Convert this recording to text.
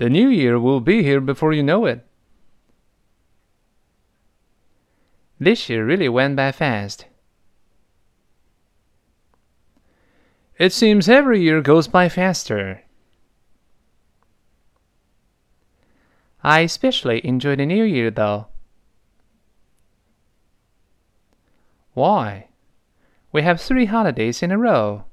The new year will be here before you know it. This year really went by fast. It seems every year goes by faster. I especially enjoy the new year though. Why? We have three holidays in a row.